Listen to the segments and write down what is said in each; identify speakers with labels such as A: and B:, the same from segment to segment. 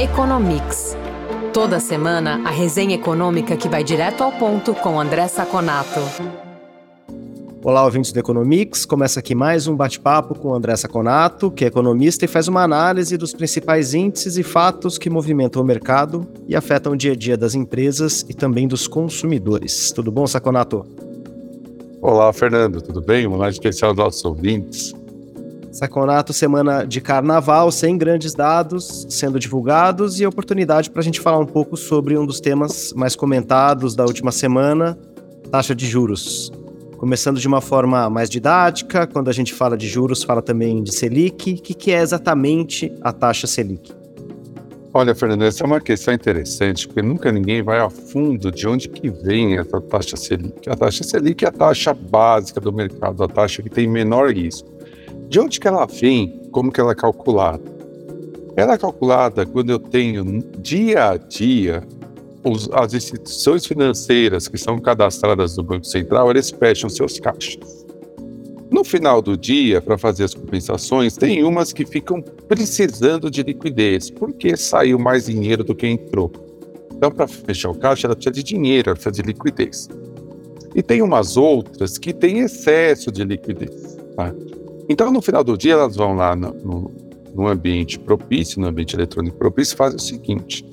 A: Economics. Toda semana, a resenha econômica que vai direto ao ponto com André Saconato.
B: Olá, ouvintes do Economics. Começa aqui mais um bate-papo com André Saconato, que é economista e faz uma análise dos principais índices e fatos que movimentam o mercado e afetam o dia a dia das empresas e também dos consumidores. Tudo bom, Saconato?
C: Olá, Fernando. Tudo bem? Uma live especial aos nossos ouvintes.
B: Saconato, semana de carnaval, sem grandes dados sendo divulgados e oportunidade para a gente falar um pouco sobre um dos temas mais comentados da última semana, taxa de juros. Começando de uma forma mais didática, quando a gente fala de juros, fala também de Selic. O que, que é exatamente a taxa Selic?
C: Olha, Fernando, essa é uma questão interessante, porque nunca ninguém vai a fundo de onde que vem essa taxa Selic. A taxa Selic é a taxa básica do mercado, a taxa que tem menor risco. De onde que ela vem? Como que ela é calculada? Ela é calculada quando eu tenho dia a dia os, as instituições financeiras que são cadastradas no Banco Central, eles fecham seus caixas. No final do dia, para fazer as compensações, tem umas que ficam precisando de liquidez, porque saiu mais dinheiro do que entrou. Então, para fechar o caixa, ela precisa de dinheiro, ela precisa de liquidez. E tem umas outras que têm excesso de liquidez. Tá? Então, no final do dia, elas vão lá no, no, no ambiente propício, no ambiente eletrônico propício, fazem o seguinte: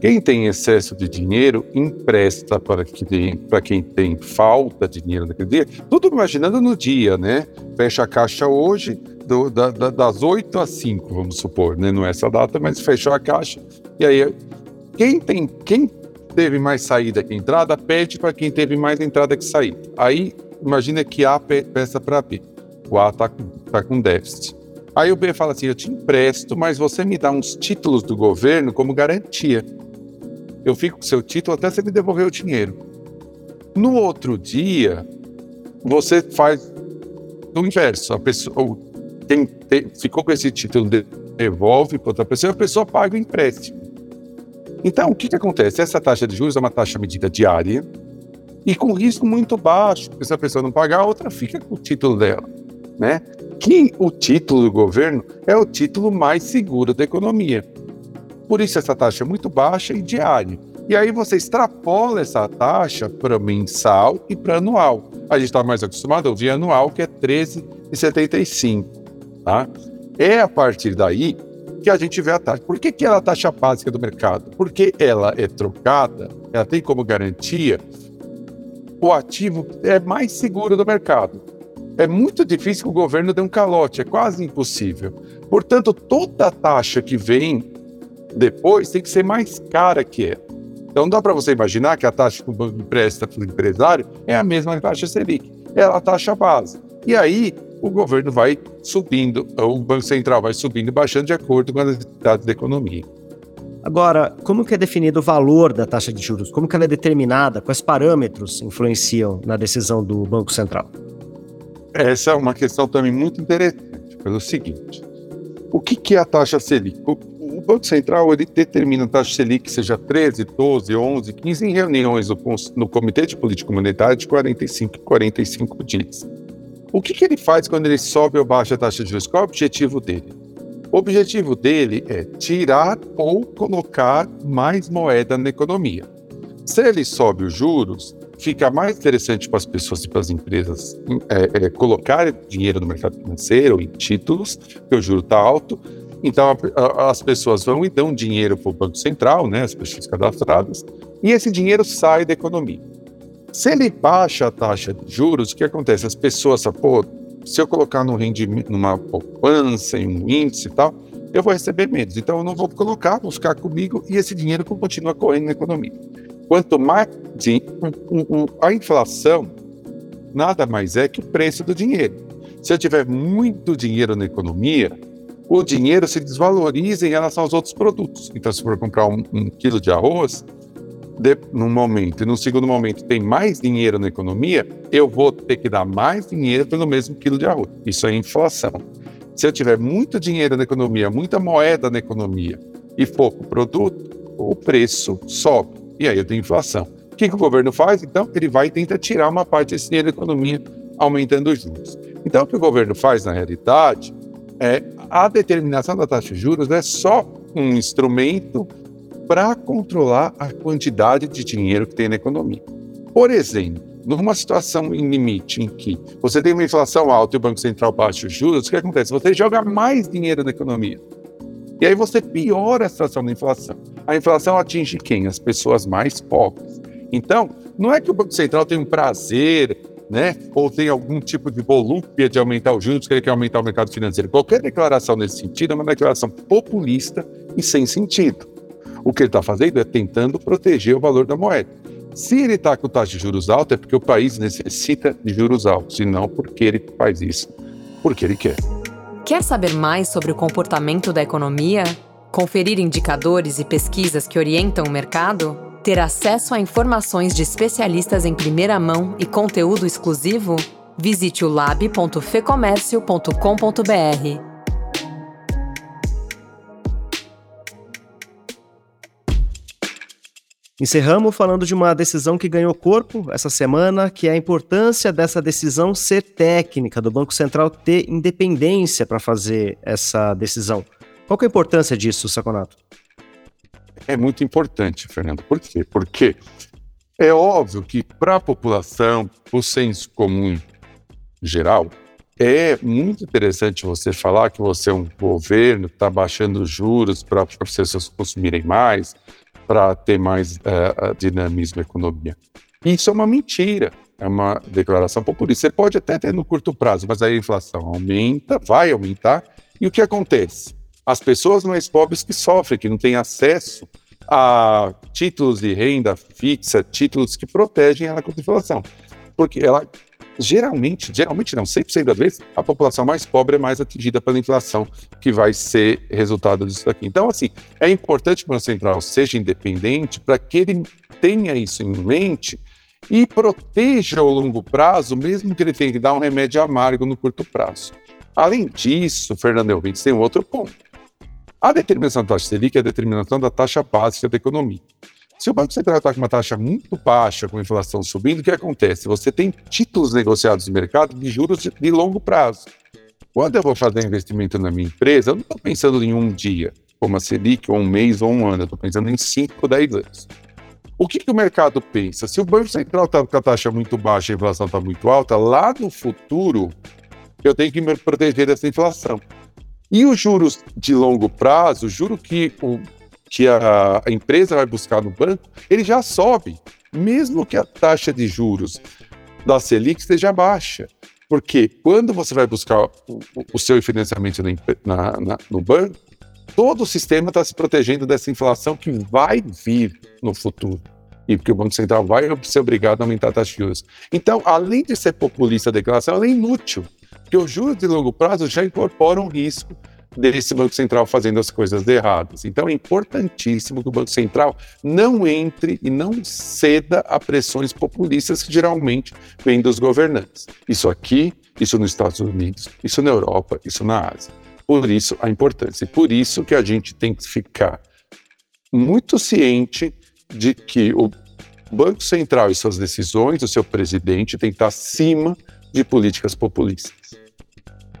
C: quem tem excesso de dinheiro empresta para, que, para quem tem falta de dinheiro naquele dia, tudo imaginando no dia, né? Fecha a caixa hoje, do, da, da, das 8 às 5, vamos supor, né? Não é essa data, mas fechou a caixa. E aí, quem tem, quem teve mais saída que entrada, pede para quem teve mais entrada que saída. Aí, imagina que A peça para B. O A está tá com déficit. Aí o B fala assim: eu te empresto, mas você me dá uns títulos do governo como garantia eu fico com seu título até você me devolver o dinheiro. No outro dia, você faz o inverso. A pessoa, quem ficou com esse título devolve para outra pessoa, a pessoa paga o empréstimo. Então, o que, que acontece? Essa taxa de juros é uma taxa medida diária e com risco muito baixo, porque se a pessoa não pagar, a outra fica com o título dela, né? Que o título do governo é o título mais seguro da economia. Por isso essa taxa é muito baixa e diária. E aí você extrapola essa taxa para mensal e para anual. A gente está mais acostumado a ouvir anual, que é 13,75. Tá? É a partir daí que a gente vê a taxa. Por que, que ela é a taxa básica do mercado? Porque ela é trocada, ela tem como garantia o ativo é mais seguro do mercado. É muito difícil que o governo dê um calote, é quase impossível. Portanto, toda taxa que vem depois tem que ser mais cara que ela. Então dá para você imaginar que a taxa que o banco empresta para o empresário é a mesma taxa Selic, é a taxa base. E aí o governo vai subindo, o Banco Central vai subindo e baixando de acordo com as necessidades da economia.
B: Agora, como que é definido o valor da taxa de juros? Como que ela é determinada? Quais parâmetros influenciam na decisão do Banco Central?
C: Essa é uma questão também muito interessante, pelo seguinte. O que, que é a taxa Selic? o Banco Central ele determina a taxa Selic seja 13, 12, 11, 15 em reuniões no, no Comitê de Política Monetária de 45 45 dias. O que, que ele faz quando ele sobe ou baixa a taxa de juros? Qual é o objetivo dele? O objetivo dele é tirar ou colocar mais moeda na economia. Se ele sobe os juros, fica mais interessante para as pessoas e para as empresas é, é, colocar dinheiro no mercado financeiro, em títulos, porque o juro está alto, então a, a, as pessoas vão e dão dinheiro para o Banco Central, né, as pessoas cadastradas, e esse dinheiro sai da economia. Se ele baixa a taxa de juros, o que acontece? As pessoas, pô, se eu colocar no rendimento, numa poupança, em um índice e tal, eu vou receber menos. Então eu não vou colocar, vou ficar comigo e esse dinheiro continua correndo na economia. Quanto mais a inflação nada mais é que o preço do dinheiro. Se eu tiver muito dinheiro na economia, o dinheiro se desvaloriza em relação aos outros produtos. Então, se for comprar um, um quilo de arroz, de, num momento e no segundo momento tem mais dinheiro na economia, eu vou ter que dar mais dinheiro pelo mesmo quilo de arroz. Isso é inflação. Se eu tiver muito dinheiro na economia, muita moeda na economia e pouco produto, o preço sobe. E aí eu tenho inflação. O que, que o governo faz? Então, ele vai e tenta tirar uma parte desse dinheiro da economia, aumentando os juros. Então, o que o governo faz, na realidade, é a determinação da taxa de juros é só um instrumento para controlar a quantidade de dinheiro que tem na economia. Por exemplo, numa situação em limite em que você tem uma inflação alta e o Banco Central baixa os juros, o que acontece? Você joga mais dinheiro na economia. E aí você piora a situação da inflação. A inflação atinge quem? As pessoas mais pobres. Então, não é que o Banco Central tem um prazer, né? Ou tem algum tipo de volúpia de aumentar os juros, que ele quer aumentar o mercado financeiro. Qualquer declaração nesse sentido é uma declaração populista e sem sentido. O que ele está fazendo é tentando proteger o valor da moeda. Se ele está com taxa de juros alta, é porque o país necessita de juros altos, e não porque ele faz isso, porque ele quer.
A: Quer saber mais sobre o comportamento da economia? Conferir indicadores e pesquisas que orientam o mercado? Ter acesso a informações de especialistas em primeira mão e conteúdo exclusivo? Visite o lab.fecomércio.com.br.
B: Encerramos falando de uma decisão que ganhou corpo essa semana, que é a importância dessa decisão ser técnica, do Banco Central ter independência para fazer essa decisão. Qual é a importância disso, Saconato?
C: É muito importante, Fernando. Por quê? Porque é óbvio que para a população, o senso comum geral, é muito interessante você falar que você é um governo está baixando os juros para as pessoas consumirem mais, para ter mais uh, dinamismo na economia. Isso é uma mentira, é uma declaração populista. Você pode até ter no curto prazo, mas aí a inflação aumenta, vai aumentar, e o que acontece? As pessoas mais pobres que sofrem, que não têm acesso a títulos de renda fixa, títulos que protegem ela contra a inflação. Porque ela geralmente, geralmente não, 100% das vezes, a população mais pobre é mais atingida pela inflação, que vai ser resultado disso aqui. Então, assim, é importante que o Banco Central seja independente para que ele tenha isso em mente e proteja ao longo prazo, mesmo que ele tenha que dar um remédio amargo no curto prazo. Além disso, Fernando Elvides tem um outro ponto. A determinação da taxa Selic é a determinação da taxa básica da economia. Se o Banco Central está com uma taxa muito baixa, com a inflação subindo, o que acontece? Você tem títulos negociados no mercado de juros de, de longo prazo. Quando eu vou fazer investimento na minha empresa, eu não estou pensando em um dia, como a Selic, ou um mês, ou um ano, eu estou pensando em 5, 10 anos. O que, que, o mercado pensa? Se o Banco Central está com a taxa muito baixa e a inflação está muito alta, lá no futuro eu tenho que me proteger dessa inflação. E os juros de longo prazo, o juro que o que a, empresa vai buscar no banco, ele já sobe, mesmo que a taxa de juros da Selic esteja baixa. Porque quando você vai buscar o, o seu financiamento na, na, no banco, todo o sistema está se protegendo dessa inflação que vai vir no futuro. E porque o Banco Central vai ser obrigado a aumentar a taxa de juros. Então, além de ser populista a declaração, ela é inútil. Porque os juros de longo prazo já incorporam um risco desse Banco Central fazendo as coisas erradas. Então é importantíssimo que o Banco Central não entre e não ceda a pressões populistas que geralmente vêm dos governantes. Isso aqui, isso nos Estados Unidos, isso na Europa, isso na Ásia. Por isso a importância. E por isso que a gente tem que ficar muito ciente de que o Banco Central e suas decisões, o seu presidente, tem que estar acima de políticas populistas.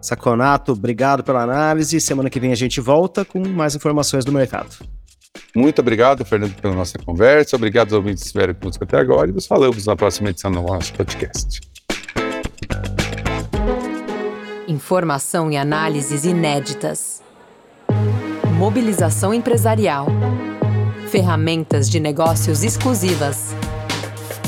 B: Saconato, obrigado pela análise. Semana que vem a gente volta com mais informações do mercado.
C: Muito obrigado, Fernando, pela nossa conversa. Obrigado aos ouvintes que estiveram conosco até agora e nos falamos na próxima edição do nosso podcast.
A: Informação e análises inéditas. Mobilização empresarial. Ferramentas de negócios exclusivas.